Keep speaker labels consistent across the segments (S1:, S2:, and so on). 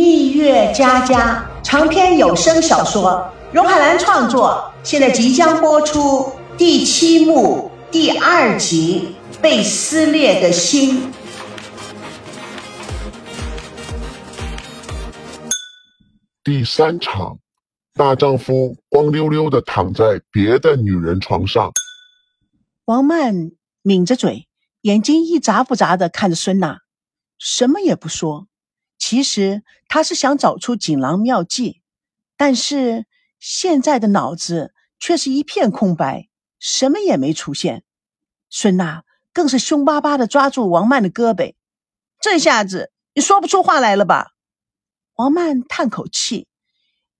S1: 蜜月佳佳长篇有声小说，荣海兰创作，现在即将播出第七幕第二集《被撕裂的心》。
S2: 第三场，大丈夫光溜溜的躺在别的女人床上。
S3: 王曼抿着嘴，眼睛一眨不眨的看着孙娜，什么也不说。其实他是想找出锦囊妙计，但是现在的脑子却是一片空白，什么也没出现。孙娜更是凶巴巴的抓住王曼的胳膊，这下子你说不出话来了吧？王曼叹口气，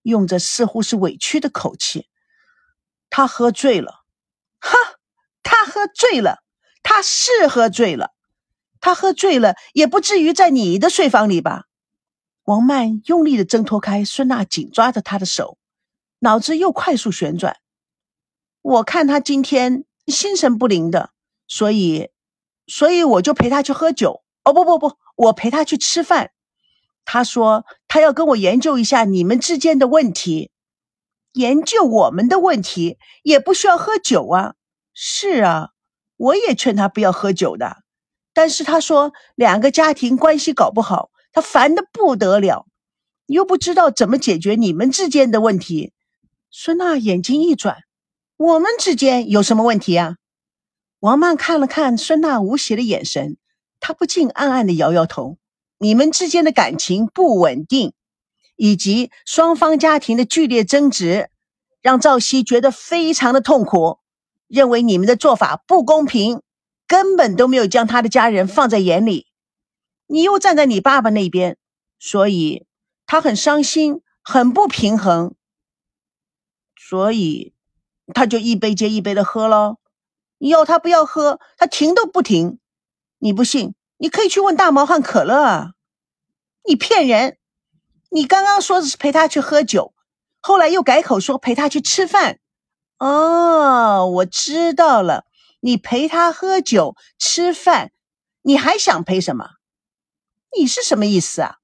S3: 用着似乎是委屈的口气：“他喝醉了。”“哈，他喝醉了，他是喝醉了，他喝醉了也不至于在你的睡房里吧？”王曼用力的挣脱开孙娜紧抓着他的手，脑子又快速旋转。我看他今天心神不宁的，所以，所以我就陪他去喝酒。哦，不不不，我陪他去吃饭。他说他要跟我研究一下你们之间的问题，研究我们的问题也不需要喝酒啊。是啊，我也劝他不要喝酒的，但是他说两个家庭关系搞不好。他烦的不得了，又不知道怎么解决你们之间的问题。孙娜眼睛一转，我们之间有什么问题啊？王曼看了看孙娜无邪的眼神，她不禁暗暗的摇摇头。你们之间的感情不稳定，以及双方家庭的剧烈争执，让赵熙觉得非常的痛苦，认为你们的做法不公平，根本都没有将他的家人放在眼里。你又站在你爸爸那边，所以他很伤心，很不平衡，所以他就一杯接一杯的喝喽。你要他不要喝，他停都不停。你不信，你可以去问大毛和可乐啊。你骗人！你刚刚说的是陪他去喝酒，后来又改口说陪他去吃饭。哦，我知道了，你陪他喝酒吃饭，你还想陪什么？你是什么意思啊？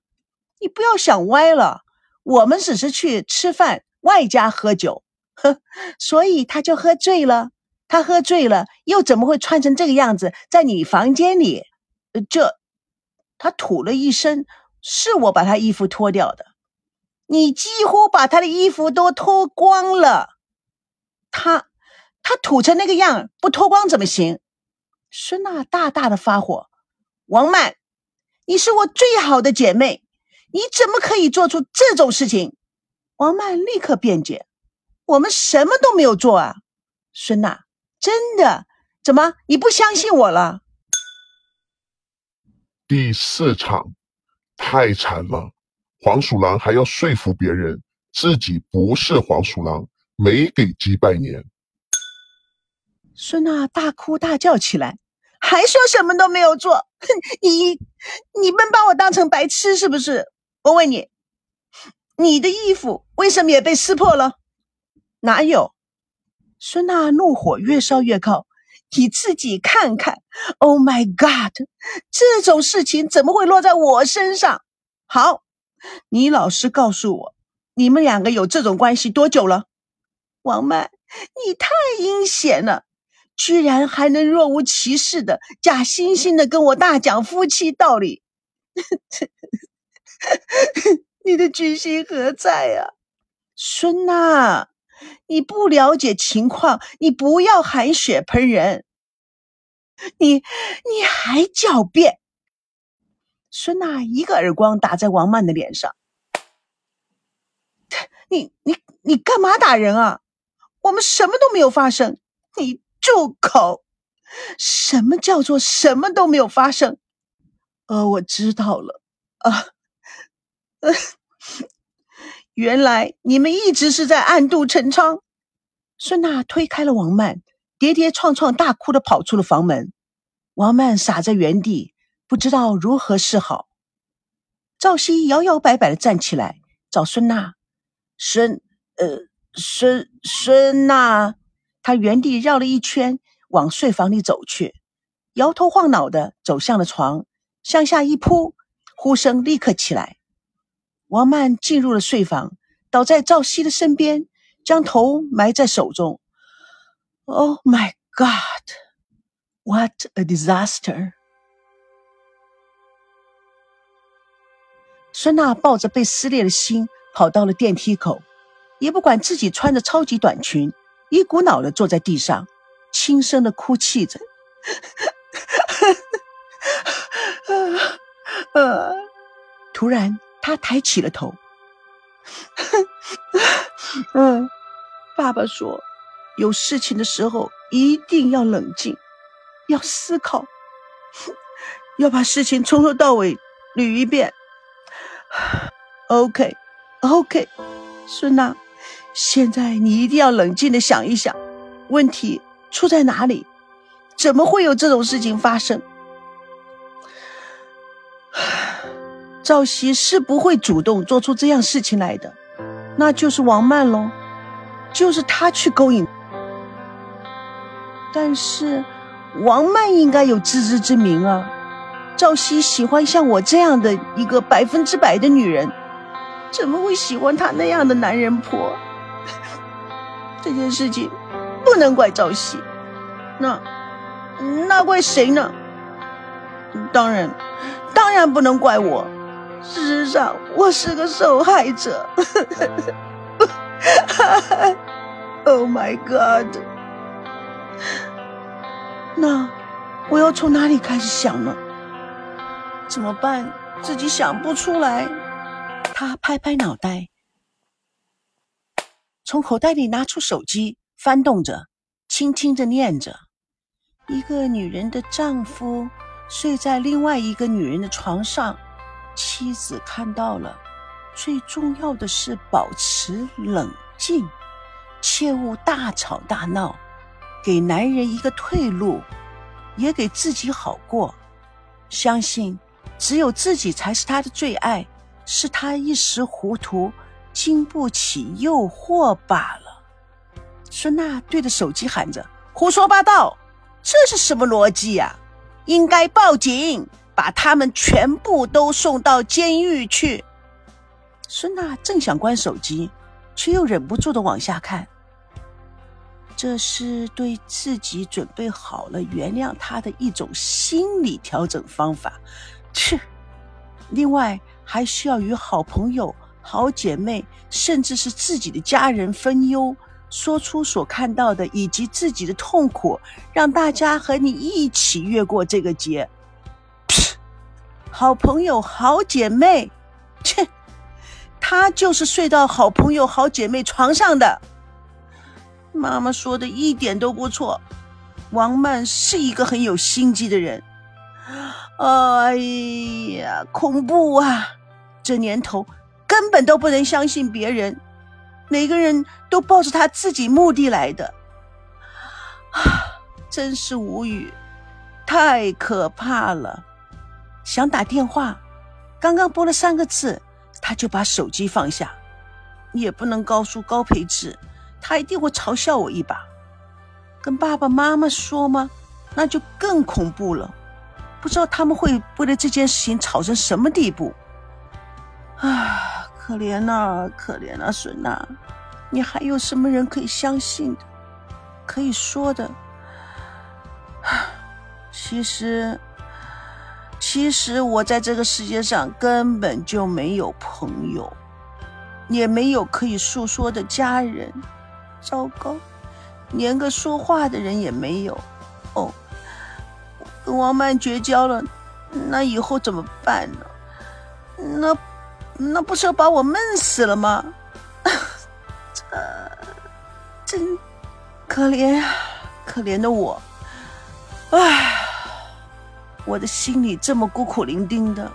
S3: 你不要想歪了。我们只是去吃饭，外加喝酒，呵，所以他就喝醉了。他喝醉了，又怎么会穿成这个样子在你房间里？这，他吐了一身，是我把他衣服脱掉的。你几乎把他的衣服都脱光了。他，他吐成那个样，不脱光怎么行？孙娜大大的发火，王曼。你是我最好的姐妹，你怎么可以做出这种事情？王曼立刻辩解：“我们什么都没有做啊，孙娜，真的？怎么你不相信我了？”
S2: 第四场太惨了，黄鼠狼还要说服别人自己不是黄鼠狼，没给鸡拜年。
S3: 孙娜大哭大叫起来。还说什么都没有做，你你们把我当成白痴是不是？我问你，你的衣服为什么也被撕破了？哪有？孙娜怒火越烧越高，你自己看看。Oh my God，这种事情怎么会落在我身上？好，你老实告诉我，你们两个有这种关系多久了？王曼，你太阴险了。居然还能若无其事的假惺惺的跟我大讲夫妻道理，你的居心何在呀，孙娜？你不了解情况，你不要含血喷人。你你还狡辩？孙娜一个耳光打在王曼的脸上。你你你干嘛打人啊？我们什么都没有发生，你。住口！什么叫做什么都没有发生？呃，我知道了啊，呃，原来你们一直是在暗度陈仓。孙娜推开了王曼，跌跌撞撞大哭的跑出了房门。王曼傻在原地，不知道如何是好。赵熙摇摇摆摆的站起来，找孙娜。孙，呃，孙孙娜。他原地绕了一圈，往睡房里走去，摇头晃脑的走向了床，向下一扑，呼声立刻起来。王曼进入了睡房，倒在赵熙的身边，将头埋在手中。Oh my God! What a disaster! 孙娜抱着被撕裂的心跑到了电梯口，也不管自己穿着超级短裙，一股脑的坐在地上，轻声的哭泣着。突然，他抬起了头。嗯，爸爸说，有事情的时候一定要冷静，要思考，要把事情从头到尾捋一遍。OK，OK，孙娜，现在你一定要冷静的想一想，问题出在哪里？怎么会有这种事情发生？赵熙是不会主动做出这样事情来的，那就是王曼喽，就是他去勾引。但是王曼应该有自知之明啊。赵熙喜欢像我这样的一个百分之百的女人，怎么会喜欢他那样的男人婆？这件事情不能怪赵熙，那那怪谁呢？当然，当然不能怪我。事实上，我是个受害者。Oh my God！那我要从哪里开始想呢？怎么办？自己想不出来。他拍拍脑袋，从口袋里拿出手机，翻动着，轻轻的念着：“一个女人的丈夫睡在另外一个女人的床上，妻子看到了。最重要的是保持冷静，切勿大吵大闹，给男人一个退路，也给自己好过。相信。”只有自己才是他的最爱，是他一时糊涂，经不起诱惑罢了。孙娜对着手机喊着：“胡说八道！这是什么逻辑呀？应该报警，把他们全部都送到监狱去。”孙娜正想关手机，却又忍不住的往下看。这是对自己准备好了原谅他的一种心理调整方法。切！另外还需要与好朋友、好姐妹，甚至是自己的家人分忧，说出所看到的以及自己的痛苦，让大家和你一起越过这个劫。好朋友、好姐妹，切！他就是睡到好朋友、好姐妹床上的。妈妈说的一点都不错，王曼是一个很有心机的人。哎呀，恐怖啊！这年头根本都不能相信别人，每个人都抱着他自己目的来的，啊，真是无语，太可怕了！想打电话，刚刚拨了三个字，他就把手机放下，也不能告诉高培志，他一定会嘲笑我一把。跟爸爸妈妈说吗？那就更恐怖了。不知道他们会为了这件事情吵成什么地步。啊，可怜呐，可怜呐，孙娜，你还有什么人可以相信的，可以说的？其实，其实我在这个世界上根本就没有朋友，也没有可以诉说的家人。糟糕，连个说话的人也没有。哦。跟王曼绝交了，那以后怎么办呢？那那不是要把我闷死了吗？这真可怜呀，可怜的我！唉，我的心里这么孤苦伶仃的，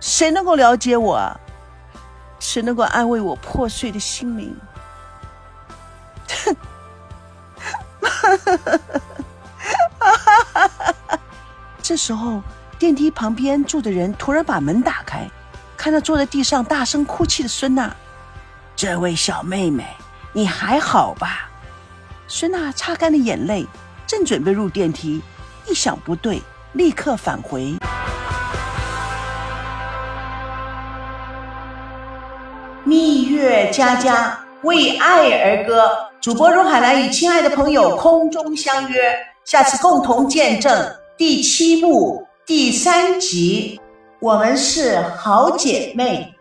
S3: 谁能够了解我啊？谁能够安慰我破碎的心灵？哈哈哈哈哈哈！这时候，电梯旁边住的人突然把门打开，看到坐在地上大声哭泣的孙娜。这位小妹妹，你还好吧？孙娜擦干了眼泪，正准备入电梯，一想不对，立刻返回。蜜月佳佳为爱而歌，主播荣海兰与亲爱的朋友空中相约，下次共同见证第七幕第三集。我们是好姐妹。